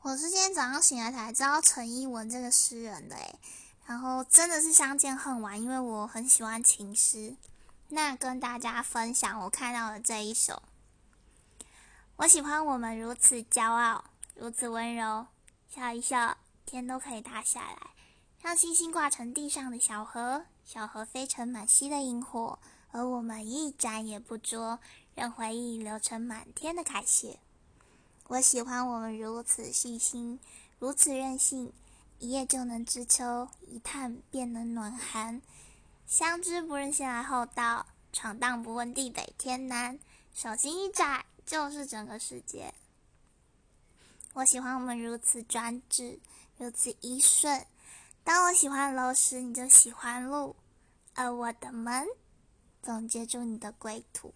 我是今天早上醒来才知道陈一文这个诗人的诶，然后真的是相见恨晚，因为我很喜欢情诗。那跟大家分享我看到的这一首，我喜欢我们如此骄傲，如此温柔，笑一笑，天都可以塌下来，让星星挂成地上的小河，小河飞成满溪的萤火，而我们一盏也不捉，让回忆流成满天的感谢。我喜欢我们如此细心，如此任性，一夜就能知秋，一探便能暖寒。相知不认先来后到，闯荡不问地北天南，手心一窄就是整个世界。我喜欢我们如此专制，如此一瞬。当我喜欢楼时，你就喜欢路，而我的门总接住你的归途。